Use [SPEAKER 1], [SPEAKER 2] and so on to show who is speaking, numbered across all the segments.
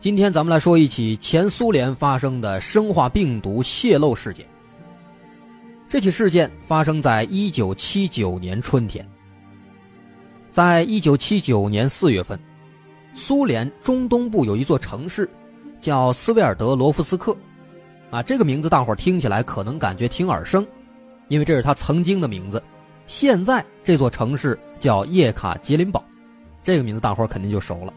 [SPEAKER 1] 今天咱们来说一起前苏联发生的生化病毒泄露事件。这起事件发生在一九七九年春天。在一九七九年四月份，苏联中东部有一座城市，叫斯维尔德罗夫斯克，啊，这个名字大伙听起来可能感觉挺耳生，因为这是他曾经的名字。现在这座城市叫叶卡捷琳堡，这个名字大伙肯定就熟了。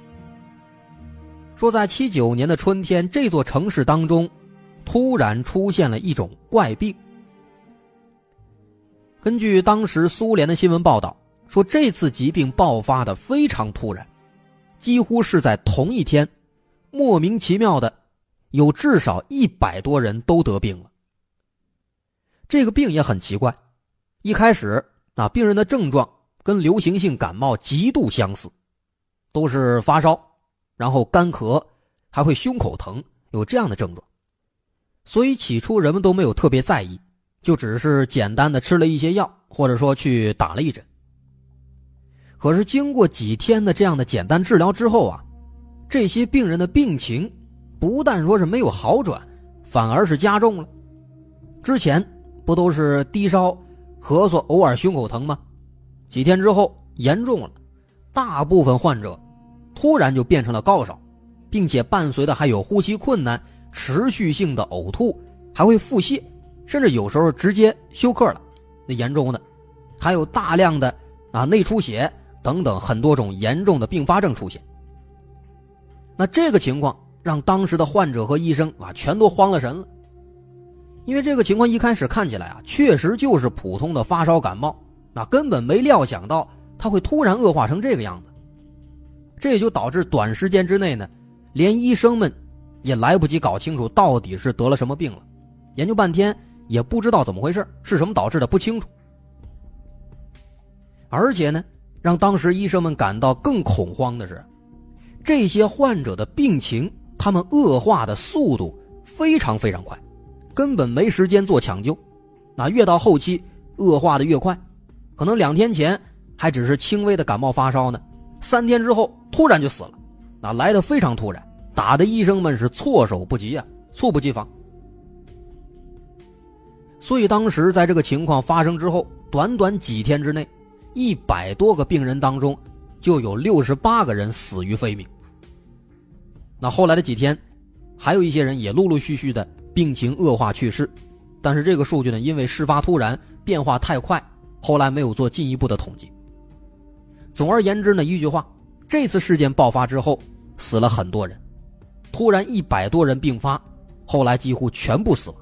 [SPEAKER 1] 说，在七九年的春天，这座城市当中，突然出现了一种怪病。根据当时苏联的新闻报道，说这次疾病爆发的非常突然，几乎是在同一天，莫名其妙的，有至少一百多人都得病了。这个病也很奇怪，一开始啊，病人的症状跟流行性感冒极度相似，都是发烧。然后干咳，还会胸口疼，有这样的症状，所以起初人们都没有特别在意，就只是简单的吃了一些药，或者说去打了一针。可是经过几天的这样的简单治疗之后啊，这些病人的病情不但说是没有好转，反而是加重了。之前不都是低烧、咳嗽、偶尔胸口疼吗？几天之后严重了，大部分患者。突然就变成了高烧，并且伴随的还有呼吸困难、持续性的呕吐，还会腹泻，甚至有时候直接休克了。那严重的，还有大量的啊内出血等等很多种严重的并发症出现。那这个情况让当时的患者和医生啊全都慌了神了，因为这个情况一开始看起来啊确实就是普通的发烧感冒，那根本没料想到它会突然恶化成这个样子？这也就导致短时间之内呢，连医生们也来不及搞清楚到底是得了什么病了，研究半天也不知道怎么回事，是什么导致的不清楚。而且呢，让当时医生们感到更恐慌的是，这些患者的病情，他们恶化的速度非常非常快，根本没时间做抢救，那越到后期恶化的越快，可能两天前还只是轻微的感冒发烧呢。三天之后，突然就死了，那来的非常突然，打的医生们是措手不及啊，猝不及防。所以当时在这个情况发生之后，短短几天之内，一百多个病人当中，就有六十八个人死于非命。那后来的几天，还有一些人也陆陆续续的病情恶化去世，但是这个数据呢，因为事发突然，变化太快，后来没有做进一步的统计。总而言之呢，一句话，这次事件爆发之后，死了很多人，突然一百多人病发，后来几乎全部死亡。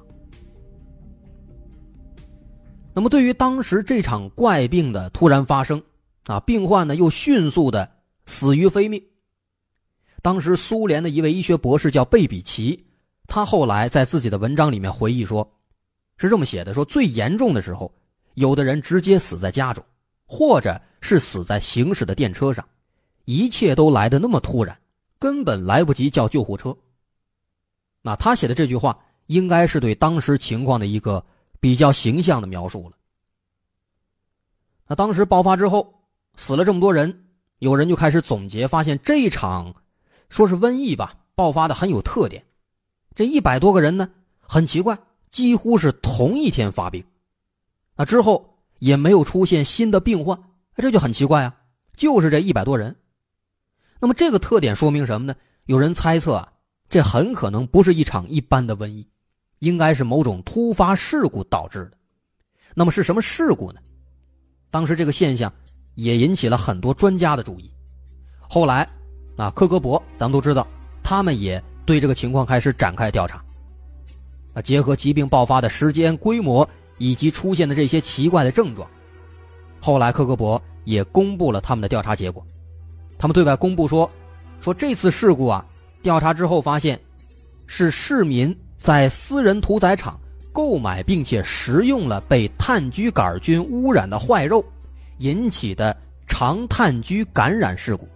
[SPEAKER 1] 那么，对于当时这场怪病的突然发生，啊，病患呢又迅速的死于非命。当时苏联的一位医学博士叫贝比奇，他后来在自己的文章里面回忆说，是这么写的：说最严重的时候，有的人直接死在家中。或者是死在行驶的电车上，一切都来的那么突然，根本来不及叫救护车。那他写的这句话，应该是对当时情况的一个比较形象的描述了。那当时爆发之后，死了这么多人，有人就开始总结，发现这场说是瘟疫吧，爆发的很有特点。这一百多个人呢，很奇怪，几乎是同一天发病。那之后。也没有出现新的病患，这就很奇怪啊！就是这一百多人，那么这个特点说明什么呢？有人猜测啊，这很可能不是一场一般的瘟疫，应该是某种突发事故导致的。那么是什么事故呢？当时这个现象也引起了很多专家的注意。后来啊，科格博咱们都知道，他们也对这个情况开始展开调查。啊，结合疾病爆发的时间、规模。以及出现的这些奇怪的症状，后来克格勃也公布了他们的调查结果。他们对外公布说，说这次事故啊，调查之后发现，是市民在私人屠宰场购买并且食用了被炭疽杆菌污染的坏肉，引起的肠炭疽感染事故。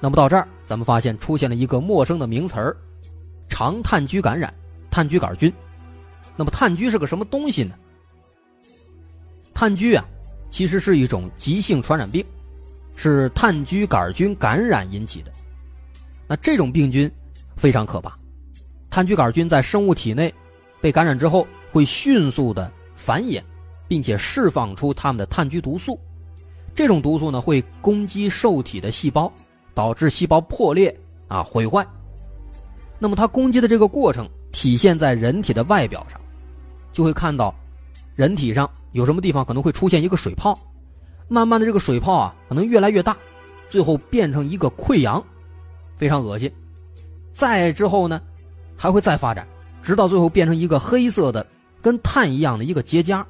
[SPEAKER 1] 那么到这儿，咱们发现出现了一个陌生的名词儿——肠炭疽感染，炭疽杆菌。那么炭疽是个什么东西呢？炭疽啊，其实是一种急性传染病，是炭疽杆菌感染引起的。那这种病菌非常可怕，炭疽杆菌在生物体内被感染之后，会迅速的繁衍，并且释放出它们的炭疽毒素。这种毒素呢，会攻击受体的细胞，导致细胞破裂啊毁坏。那么它攻击的这个过程体现在人体的外表上。就会看到，人体上有什么地方可能会出现一个水泡，慢慢的这个水泡啊可能越来越大，最后变成一个溃疡，非常恶心。再之后呢，还会再发展，直到最后变成一个黑色的跟碳一样的一个结痂，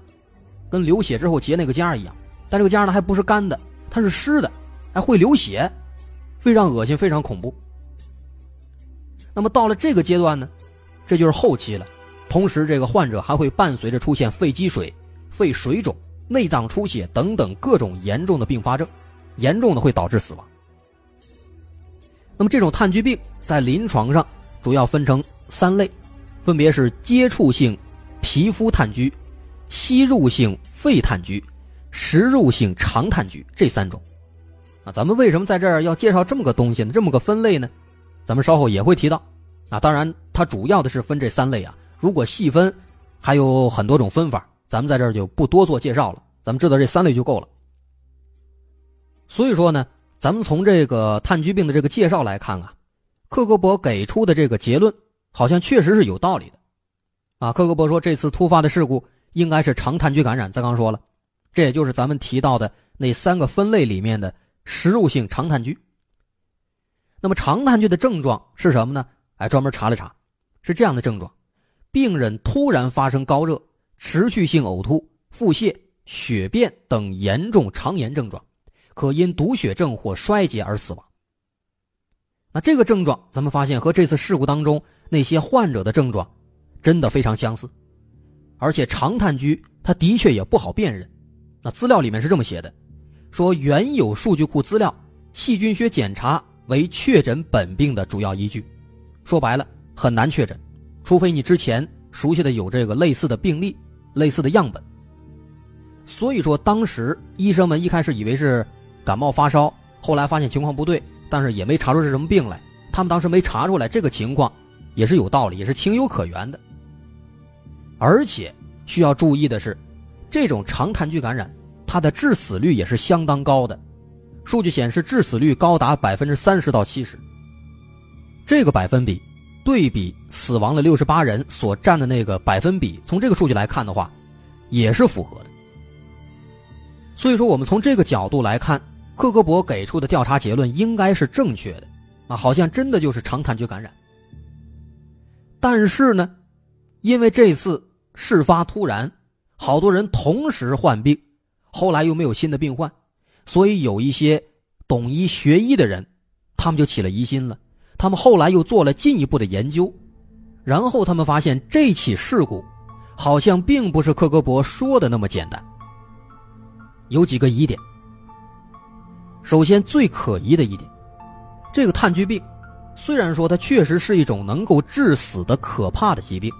[SPEAKER 1] 跟流血之后结那个痂一样。但这个痂呢还不是干的，它是湿的，还会流血，非常恶心，非常恐怖。那么到了这个阶段呢，这就是后期了。同时，这个患者还会伴随着出现肺积水、肺水肿、内脏出血等等各种严重的并发症，严重的会导致死亡。那么，这种炭疽病在临床上主要分成三类，分别是接触性皮肤炭疽、吸入性肺炭疽、食入性肠炭疽这三种。啊，咱们为什么在这儿要介绍这么个东西呢？这么个分类呢？咱们稍后也会提到。啊，当然，它主要的是分这三类啊。如果细分，还有很多种分法，咱们在这儿就不多做介绍了。咱们知道这三类就够了。所以说呢，咱们从这个炭疽病的这个介绍来看啊，克格勃给出的这个结论好像确实是有道理的。啊，克格勃说这次突发的事故应该是肠炭疽感染。咱刚说了，这也就是咱们提到的那三个分类里面的食入性肠炭疽。那么肠炭疽的症状是什么呢？哎，专门查了查，是这样的症状。病人突然发生高热、持续性呕吐、腹泻、血便等严重肠炎症状，可因毒血症或衰竭而死亡。那这个症状，咱们发现和这次事故当中那些患者的症状，真的非常相似，而且长炭疽它的确也不好辨认。那资料里面是这么写的，说原有数据库资料，细菌学检查为确诊本病的主要依据，说白了很难确诊，除非你之前熟悉的有这个类似的病例、类似的样本。所以说，当时医生们一开始以为是感冒发烧，后来发现情况不对。但是也没查出是什么病来，他们当时没查出来这个情况，也是有道理，也是情有可原的。而且需要注意的是，这种长炭疽感染，它的致死率也是相当高的，数据显示致死率高达百分之三十到七十。这个百分比对比死亡的六十八人所占的那个百分比，从这个数据来看的话，也是符合的。所以说，我们从这个角度来看。克格勃给出的调查结论应该是正确的，啊，好像真的就是长炭疽感染。但是呢，因为这次事发突然，好多人同时患病，后来又没有新的病患，所以有一些懂医学医的人，他们就起了疑心了。他们后来又做了进一步的研究，然后他们发现这起事故好像并不是克格勃说的那么简单，有几个疑点。首先，最可疑的一点，这个炭疽病，虽然说它确实是一种能够致死的可怕的疾病，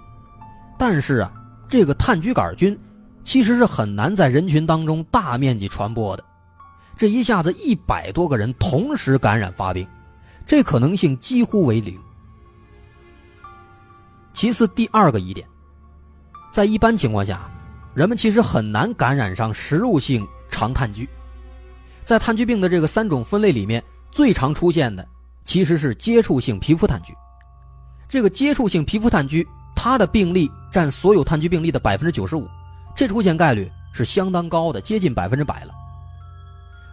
[SPEAKER 1] 但是啊，这个炭疽杆菌其实是很难在人群当中大面积传播的。这一下子一百多个人同时感染发病，这可能性几乎为零。其次，第二个疑点，在一般情况下，人们其实很难感染上食入性肠炭疽。在炭疽病的这个三种分类里面，最常出现的其实是接触性皮肤炭疽。这个接触性皮肤炭疽，它的病例占所有炭疽病例的百分之九十五，这出现概率是相当高的，接近百分之百了。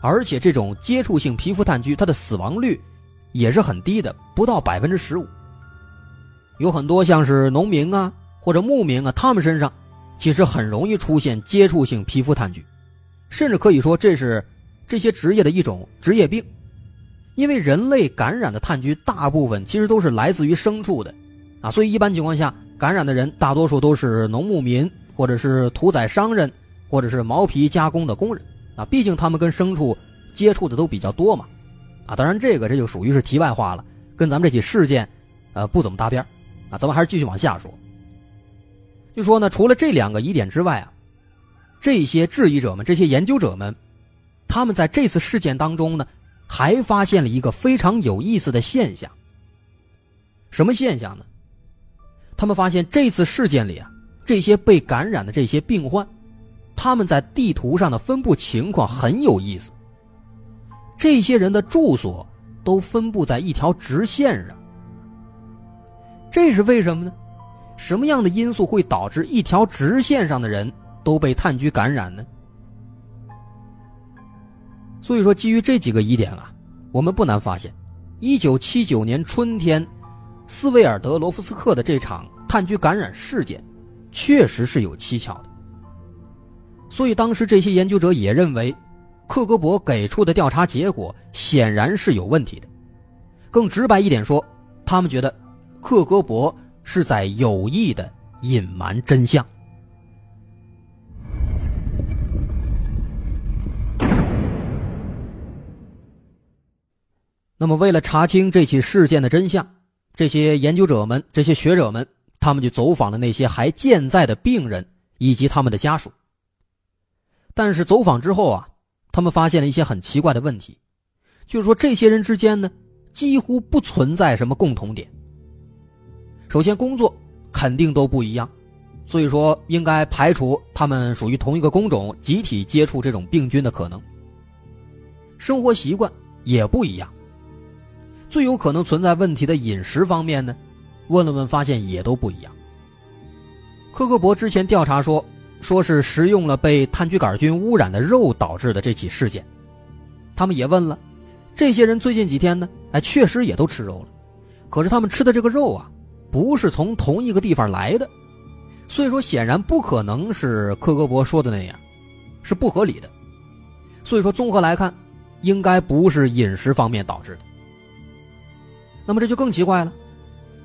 [SPEAKER 1] 而且这种接触性皮肤炭疽，它的死亡率也是很低的，不到百分之十五。有很多像是农民啊或者牧民啊，他们身上其实很容易出现接触性皮肤炭疽，甚至可以说这是。这些职业的一种职业病，因为人类感染的炭疽大部分其实都是来自于牲畜的，啊，所以一般情况下感染的人大多数都是农牧民，或者是屠宰商人，或者是毛皮加工的工人，啊，毕竟他们跟牲畜接触的都比较多嘛，啊，当然这个这就属于是题外话了，跟咱们这起事件，呃，不怎么搭边啊，咱们还是继续往下说。就说呢，除了这两个疑点之外啊，这些质疑者们，这些研究者们。他们在这次事件当中呢，还发现了一个非常有意思的现象。什么现象呢？他们发现这次事件里啊，这些被感染的这些病患，他们在地图上的分布情况很有意思。这些人的住所都分布在一条直线上，这是为什么呢？什么样的因素会导致一条直线上的人都被炭疽感染呢？所以说，基于这几个疑点啊，我们不难发现，一九七九年春天，斯维尔德罗夫斯克的这场炭疽感染事件，确实是有蹊跷的。所以当时这些研究者也认为，克格勃给出的调查结果显然是有问题的。更直白一点说，他们觉得，克格勃是在有意的隐瞒真相。那么，为了查清这起事件的真相，这些研究者们、这些学者们，他们就走访了那些还健在的病人以及他们的家属。但是走访之后啊，他们发现了一些很奇怪的问题，就是说这些人之间呢，几乎不存在什么共同点。首先，工作肯定都不一样，所以说应该排除他们属于同一个工种、集体接触这种病菌的可能。生活习惯也不一样。最有可能存在问题的饮食方面呢，问了问发现也都不一样。科克伯之前调查说，说是食用了被炭疽杆菌污染的肉导致的这起事件。他们也问了，这些人最近几天呢，哎，确实也都吃肉了，可是他们吃的这个肉啊，不是从同一个地方来的，所以说显然不可能是科格伯说的那样，
[SPEAKER 2] 是不合理的。所以说，综合来看，应该不是饮食方面导致的。那么这就更奇怪了，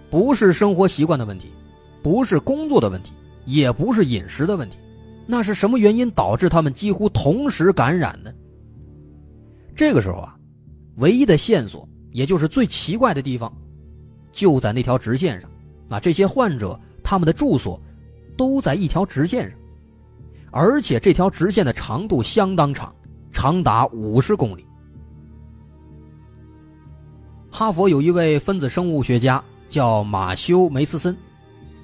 [SPEAKER 2] 不是生活习惯的问题，不是工作的问题，也不是饮食的问题，那是什么原因导致他们几乎同时感染呢？这个时候啊，唯一的线索，也就是最奇怪的地方，就在那条直线上。啊，这些患者他们的住所都在一条直线上，而且这条直线的长度相当长。长达五十公里。哈佛有一位分子生物学家叫马修梅斯森，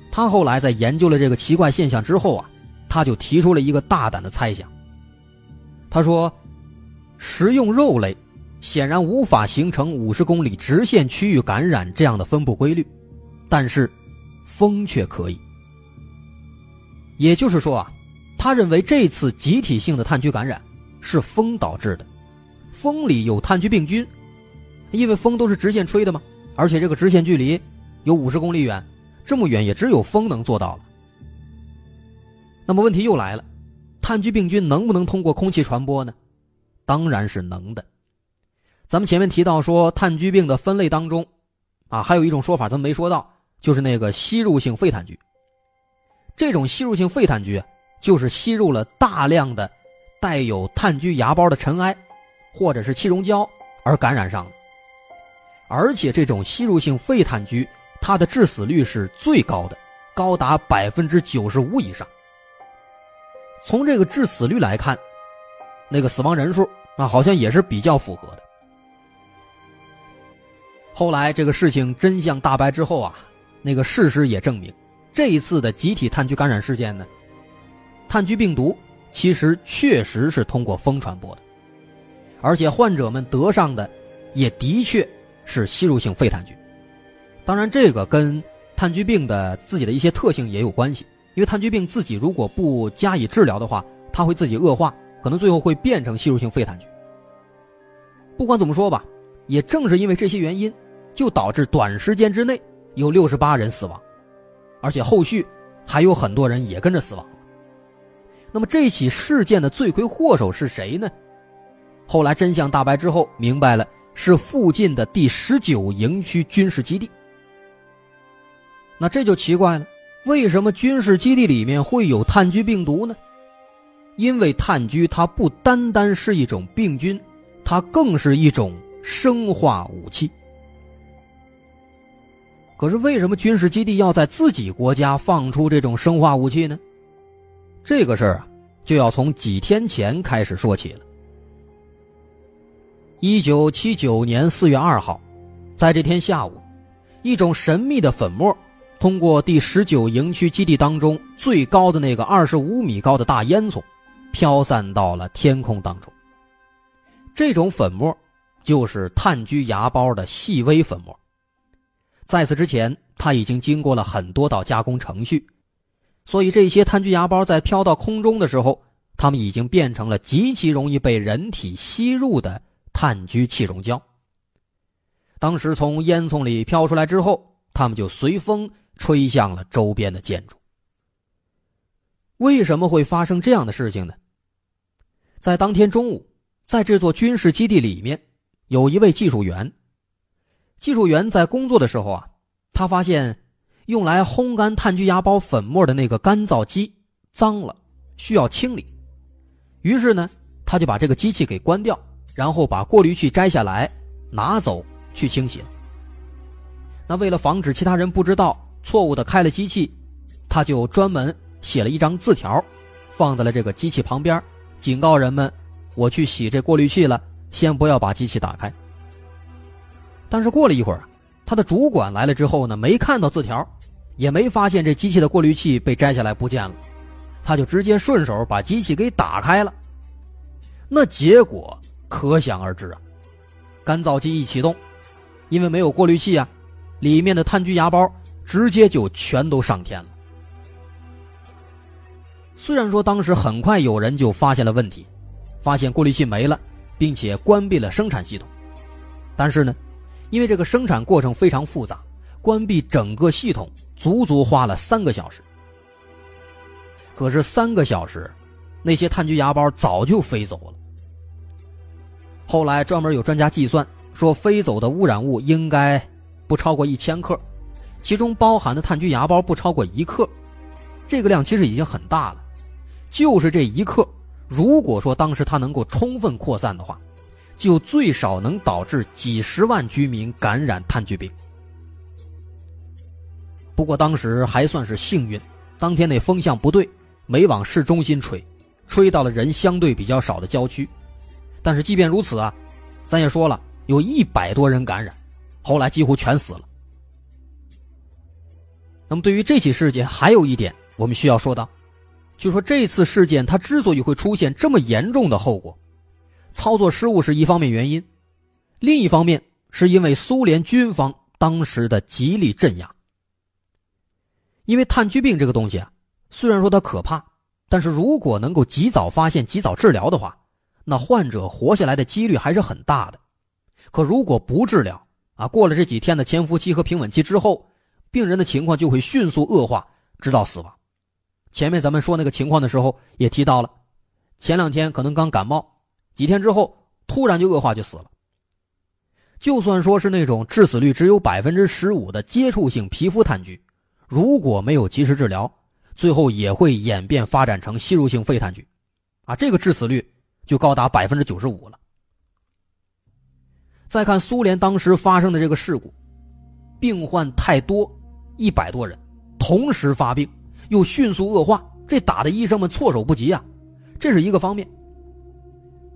[SPEAKER 2] 他后来在研究了这个奇怪现象之后啊，他就提出了一个大胆的猜想。他说，食用肉类显然无法形成五十公里直线区域感染这样的分布规律，但是风却可以。也就是说啊，他认为这次集体性的炭疽感染。是风导致的，风里有炭疽病菌，因为风都是直线吹的嘛，而且这个直线距离有五十公里远，这么远也只有风能做到了。那么问题又来了，炭疽病菌能不能通过空气传播呢？当然是能的。咱们前面提到说炭疽病的分类当中，啊，还有一种说法咱们没说到，就是那个吸入性肺炭疽。这种吸入性肺炭疽就是吸入了大量的。带有炭疽芽孢的尘埃，或者是气溶胶而感染上的，而且这种吸入性肺炭疽，它的致死率是最高的，高达百分之九十五以上。从这个致死率来看，那个死亡人数啊，好像也是比较符合的。后来这个事情真相大白之后啊，那个事实也证明，这一次的集体炭疽感染事件呢，炭疽病毒。其实确实是通过风传播的，而且患者们得上的也的确是吸入性肺炭疽。当然，这个跟炭疽病的自己的一些特性也有关系。因为炭疽病自己如果不加以治疗的话，它会自己恶化，可能最后会变成吸入性肺炭疽。不管怎么说吧，也正是因为这些原因，就导致短时间之内有六十八人死亡，而且后续还有很多人也跟着死亡。那么这起事件的罪魁祸首是谁呢？后来真相大白之后，明白了是附近的第十九营区军事基地。那这就奇怪了，为什么军事基地里面会有炭疽病毒呢？因为炭疽它不单单是一种病菌，它更是一种生化武器。可是为什么军事基地要在自己国家放出这种生化武器呢？这个事儿啊，就要从几天前开始说起了。一九七九年四月二号，在这天下午，一种神秘的粉末通过第十九营区基地当中最高的那个二十五米高的大烟囱，飘散到了天空当中。这种粉末就是炭疽芽孢的细微粉末。在此之前，它已经经过了很多道加工程序。所以，这些炭疽芽孢在飘到空中的时候，它们已经变成了极其容易被人体吸入的炭疽气溶胶。当时从烟囱里飘出来之后，它们就随风吹向了周边的建筑。为什么会发生这样的事情呢？在当天中午，在这座军事基地里面，有一位技术员。技术员在工作的时候啊，他发现。用来烘干炭疽芽孢粉末的那个干燥机脏了，需要清理。于是呢，他就把这个机器给关掉，然后把过滤器摘下来拿走去清洗。那为了防止其他人不知道错误的开了机器，他就专门写了一张字条，放在了这个机器旁边，警告人们：我去洗这过滤器了，先不要把机器打开。但是过了一会儿，他的主管来了之后呢，没看到字条。也没发现这机器的过滤器被摘下来不见了，他就直接顺手把机器给打开了。那结果可想而知啊！干燥机一启动，因为没有过滤器啊，里面的炭疽芽孢直接就全都上天了。虽然说当时很快有人就发现了问题，发现过滤器没了，并且关闭了生产系统，但是呢，因为这个生产过程非常复杂。关闭整个系统足足花了三个小时，可是三个小时那些炭疽芽孢早就飞走了。后来专门有专家计算说，飞走的污染物应该不超过一千克，其中包含的炭疽芽孢不超过一克，这个量其实已经很大了。就是这一克，如果说当时它能够充分扩散的话，就最少能导致几十万居民感染炭疽病。不过当时还算是幸运，当天那风向不对，没往市中心吹，吹到了人相对比较少的郊区。但是即便如此啊，咱也说了，有一百多人感染，后来几乎全死了。那么对于这起事件，还有一点我们需要说到。就说这次事件，它之所以会出现这么严重的后果，操作失误是一方面原因，另一方面是因为苏联军方当时的极力镇压。因为炭疽病这个东西啊，虽然说它可怕，但是如果能够及早发现、及早治疗的话，那患者活下来的几率还是很大的。可如果不治疗啊，过了这几天的潜伏期和平稳期之后，病人的情况就会迅速恶化，直到死亡。前面咱们说那个情况的时候也提到了，前两天可能刚感冒，几天之后突然就恶化就死了。就算说是那种致死率只有百分之十五的接触性皮肤炭疽，如果没有及时治疗，最后也会演变发展成吸入性肺炭疽，啊，这个致死率就高达百分之九十五了。再看苏联当时发生的这个事故，病患太多，一百多人同时发病。又迅速恶化，这打的医生们措手不及啊！这是一个方面。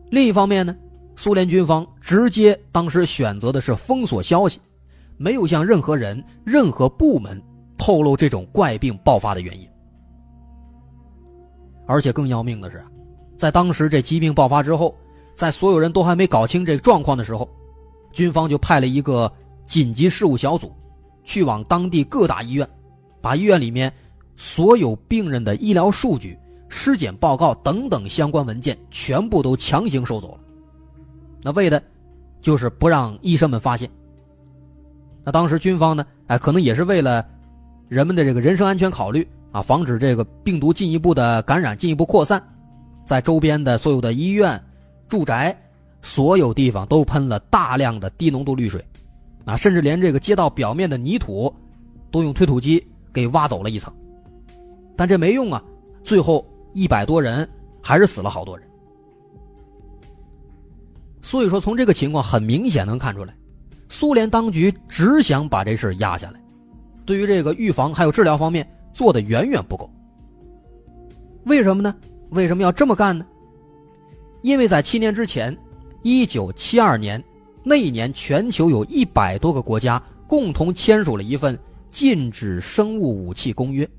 [SPEAKER 2] 另一方面呢，苏联军方直接当时选择的是封锁消息，没有向任何人、任何部门透露这种怪病爆发的原因。而且更要命的是，在当时这疾病爆发之后，在所有人都还没搞清这状况的时候，军方就派了一个紧急事务小组，去往当地各大医院，把医院里面。所有病人的医疗数据、尸检报告等等相关文件，全部都强行收走了。那为的，就是不让医生们发现。那当时军方呢，哎，可能也是为了人们的这个人身安全考虑啊，防止这个病毒进一步的感染、进一步扩散，在周边的所有的医院、住宅，所有地方都喷了大量的低浓度氯水，啊，甚至连这个街道表面的泥土，都用推土机给挖走了一层。但这没用啊，最后一百多人还是死了好多人。所以说，从这个情况很明显能看出来，苏联当局只想把这事压下来，对于这个预防还有治疗方面做的远远不够。为什么呢？为什么要这么干呢？因为在七年之前，一九七二年那一年，全球有一百多个国家共同签署了一份禁止生物武器公约。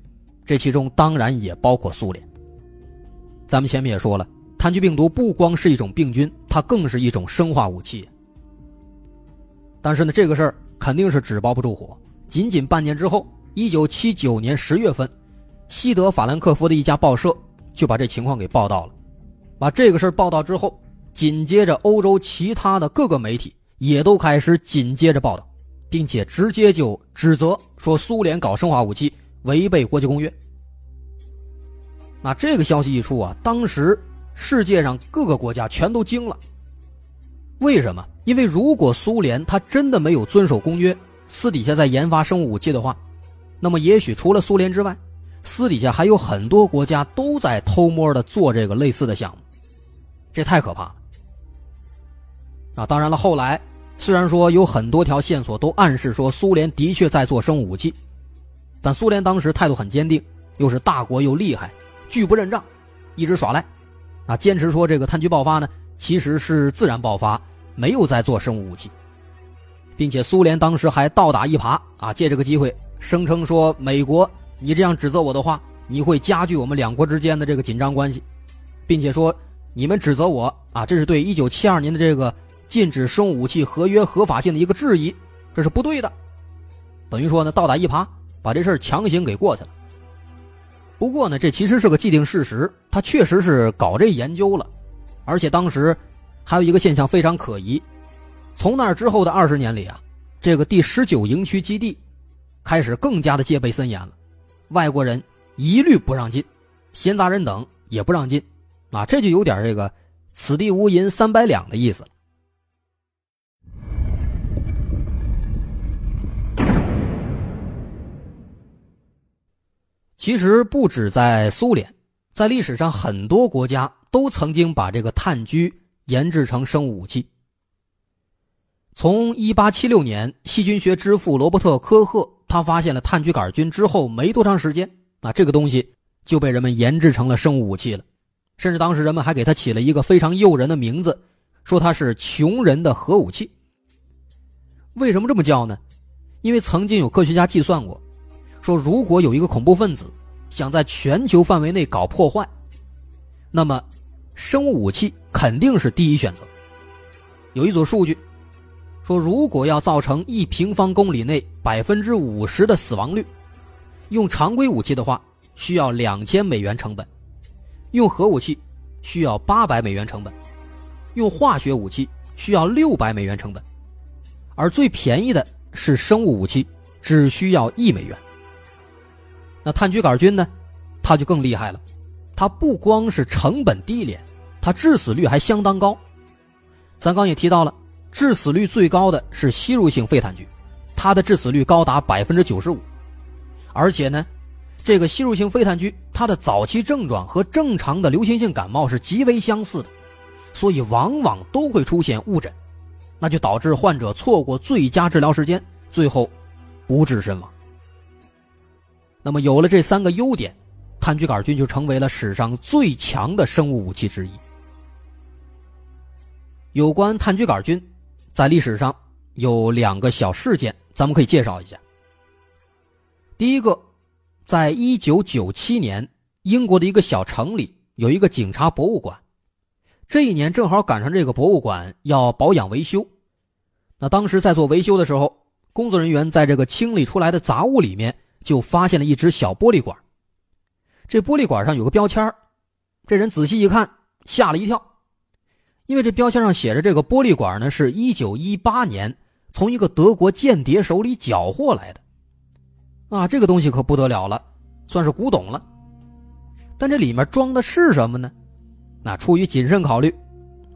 [SPEAKER 2] 这其中当然也包括苏联。咱们前面也说了，炭疽病毒不光是一种病菌，它更是一种生化武器。但是呢，这个事儿肯定是纸包不住火。仅仅半年之后，一九七九年十月份，西德法兰克福的一家报社就把这情况给报道了。把这个事儿报道之后，紧接着欧洲其他的各个媒体也都开始紧接着报道，并且直接就指责说苏联搞生化武器。违背国际公约，那这个消息一出啊，当时世界上各个国家全都惊了。为什么？因为如果苏联他真的没有遵守公约，私底下在研发生物武器的话，那么也许除了苏联之外，私底下还有很多国家都在偷摸的做这个类似的项目，这太可怕了。啊，当然了，后来虽然说有很多条线索都暗示说苏联的确在做生物武器。但苏联当时态度很坚定，又是大国又厉害，拒不认账，一直耍赖，啊，坚持说这个炭疽爆发呢其实是自然爆发，没有在做生物武器，并且苏联当时还倒打一耙啊，借这个机会声称说美国你这样指责我的话，你会加剧我们两国之间的这个紧张关系，并且说你们指责我啊，这是对一九七二年的这个禁止生物武器合约合法性的一个质疑，这是不对的，等于说呢倒打一耙。把这事儿强行给过去了。不过呢，这其实是个既定事实，他确实是搞这研究了，而且当时还有一个现象非常可疑：从那之后的二十年里啊，这个第十九营区基地开始更加的戒备森严了，外国人一律不让进，闲杂人等也不让进，啊，这就有点这个“此地无银三百两”的意思了。其实不止在苏联，在历史上很多国家都曾经把这个炭疽研制成生物武器。从1876年，细菌学之父罗伯特·科赫他发现了炭疽杆菌之后，没多长时间，啊，这个东西就被人们研制成了生物武器了，甚至当时人们还给它起了一个非常诱人的名字，说它是“穷人的核武器”。为什么这么叫呢？因为曾经有科学家计算过。说，如果有一个恐怖分子想在全球范围内搞破坏，那么生物武器肯定是第一选择。有一组数据说，如果要造成一平方公里内百分之五十的死亡率，用常规武器的话需要两千美元成本，用核武器需要八百美元成本，用化学武器需要六百美元成本，而最便宜的是生物武器，只需要一美元。那炭疽杆菌呢？它就更厉害了，它不光是成本低廉，它致死率还相当高。咱刚也提到了，致死率最高的是吸入性肺炭疽，它的致死率高达百分之九十五。而且呢，这个吸入性肺炭疽，它的早期症状和正常的流行性感冒是极为相似的，所以往往都会出现误诊，那就导致患者错过最佳治疗时间，最后不治身亡。那么有了这三个优点，炭疽杆菌就成为了史上最强的生物武器之一。有关炭疽杆菌，在历史上有两个小事件，咱们可以介绍一下。第一个，在一九九七年，英国的一个小城里有一个警察博物馆，这一年正好赶上这个博物馆要保养维修，那当时在做维修的时候，工作人员在这个清理出来的杂物里面。就发现了一只小玻璃管，这玻璃管上有个标签这人仔细一看，吓了一跳，因为这标签上写着这个玻璃管呢是一九一八年从一个德国间谍手里缴获来的，啊，这个东西可不得了了，算是古董了。但这里面装的是什么呢？那出于谨慎考虑，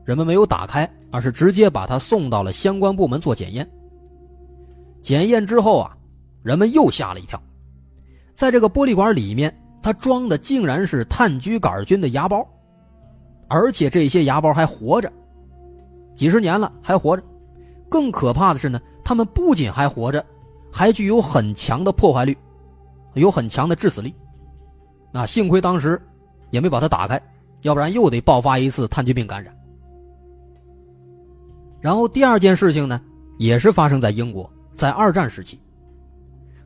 [SPEAKER 2] 人们没有打开，而是直接把它送到了相关部门做检验。检验之后啊，人们又吓了一跳。在这个玻璃管里面，它装的竟然是炭疽杆菌的芽孢，而且这些芽孢还活着，几十年了还活着。更可怕的是呢，它们不仅还活着，还具有很强的破坏率，有很强的致死力。那幸亏当时也没把它打开，要不然又得爆发一次炭疽病感染。然后第二件事情呢，也是发生在英国，在二战时期。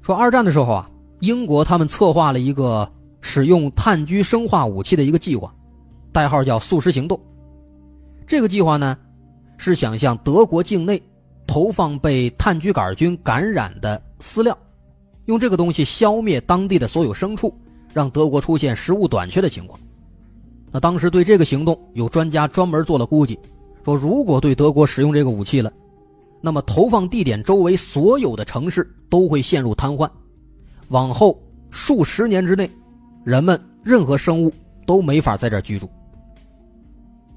[SPEAKER 2] 说二战的时候啊。英国他们策划了一个使用炭疽生化武器的一个计划，代号叫“素食行动”。这个计划呢，是想向德国境内投放被炭疽杆菌感染的饲料，用这个东西消灭当地的所有牲畜，让德国出现食物短缺的情况。那当时对这个行动，有专家专门做了估计，说如果对德国使用这个武器了，那么投放地点周围所有的城市都会陷入瘫痪。往后数十年之内，人们任何生物都没法在这居住。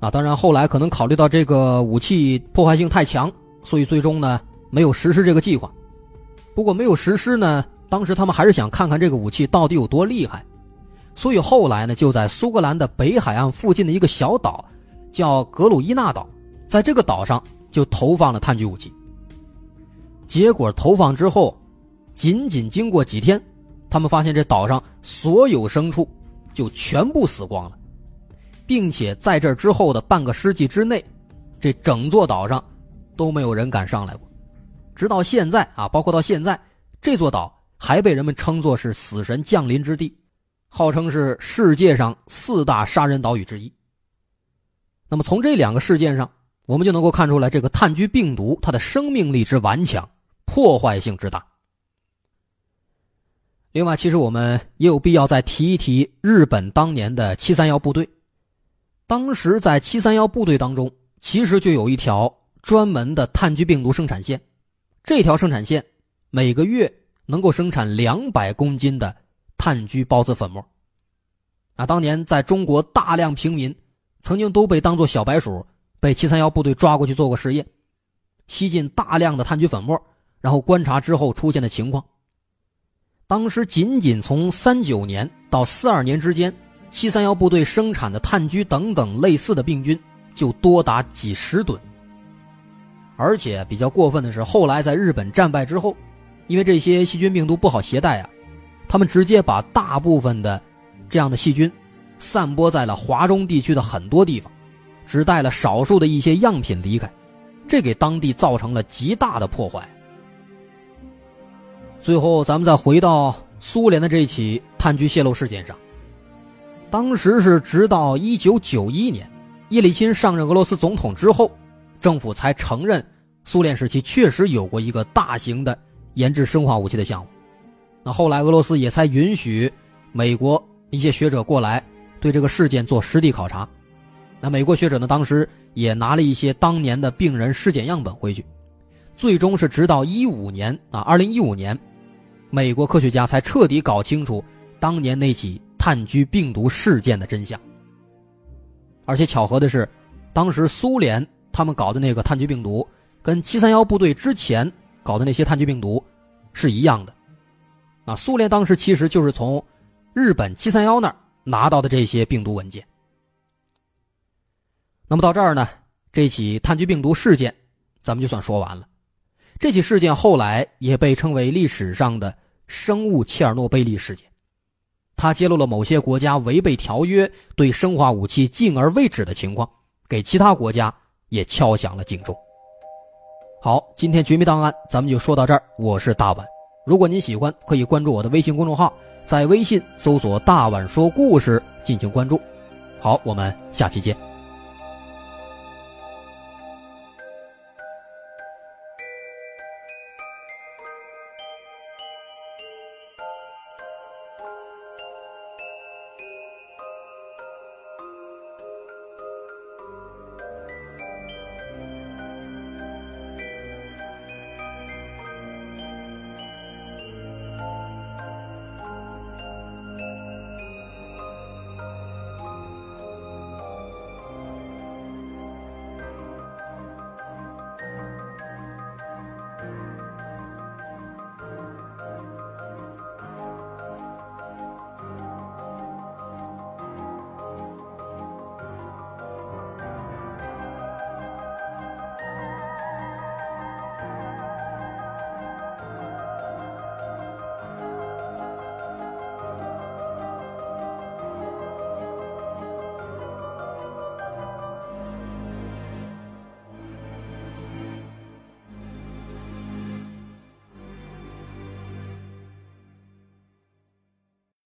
[SPEAKER 2] 啊，当然后来可能考虑到这个武器破坏性太强，所以最终呢没有实施这个计划。不过没有实施呢，当时他们还是想看看这个武器到底有多厉害，所以后来呢就在苏格兰的北海岸附近的一个小岛，叫格鲁伊纳岛，在这个岛上就投放了炭疽武器。结果投放之后。仅仅经过几天，他们发现这岛上所有牲畜就全部死光了，并且在这之后的半个世纪之内，这整座岛上都没有人敢上来过。直到现在啊，包括到现在，这座岛还被人们称作是死神降临之地，号称是世界上四大杀人岛屿之一。那么从这两个事件上，我们就能够看出来，这个炭疽病毒它的生命力之顽强，破坏性之大。另外，其实我们也有必要再提一提日本当年的七三幺部队。当时在七三幺部队当中，其实就有一条专门的炭疽病毒生产线，这条生产线每个月能够生产两百公斤的炭疽孢子粉末。啊，当年在中国大量平民曾经都被当作小白鼠，被七三幺部队抓过去做过实验，吸进大量的炭疽粉末，然后观察之后出现的情况。当时仅仅从三九年到四二年之间，七三幺部队生产的炭疽等等类似的病菌就多达几十吨。而且比较过分的是，后来在日本战败之后，因为这些细菌病毒不好携带啊，他们直接把大部分的这样的细菌散播在了华中地区的很多地方，只带了少数的一些样品离开，这给当地造成了极大的破坏。最后，咱们再回到苏联的这起炭疽泄漏事件上，当时是直到一九九一年，叶利钦上任俄罗斯总统之后。政府才承认，苏联时期确实有过一个大型的研制生化武器的项目。那后来俄罗斯也才允许美国一些学者过来对这个事件做实地考察。那美国学者呢，当时也拿了一些当年的病人尸检样本回去。最终是直到一五年啊，二零一五年，美国科学家才彻底搞清楚当年那起炭疽病毒事件的真相。而且巧合的是，当时苏联。他们搞的那个炭疽病毒，跟七三幺部队之前搞的那些炭疽病毒是一样的。啊，苏联当时其实就是从日本七三幺那儿拿到的这些病毒文件。那么到这儿呢，这起炭疽病毒事件咱们就算说完了。这起事件后来也被称为历史上的生物切尔诺贝利事件，它揭露了某些国家违背条约对生化武器敬而未止的情况，给其他国家。也敲响了警钟。好，今天绝密档案咱们就说到这儿。我是大碗，如果您喜欢，可以关注我的微信公众号，在微信搜索“大碗说故事”进行关注。好，我们下期见。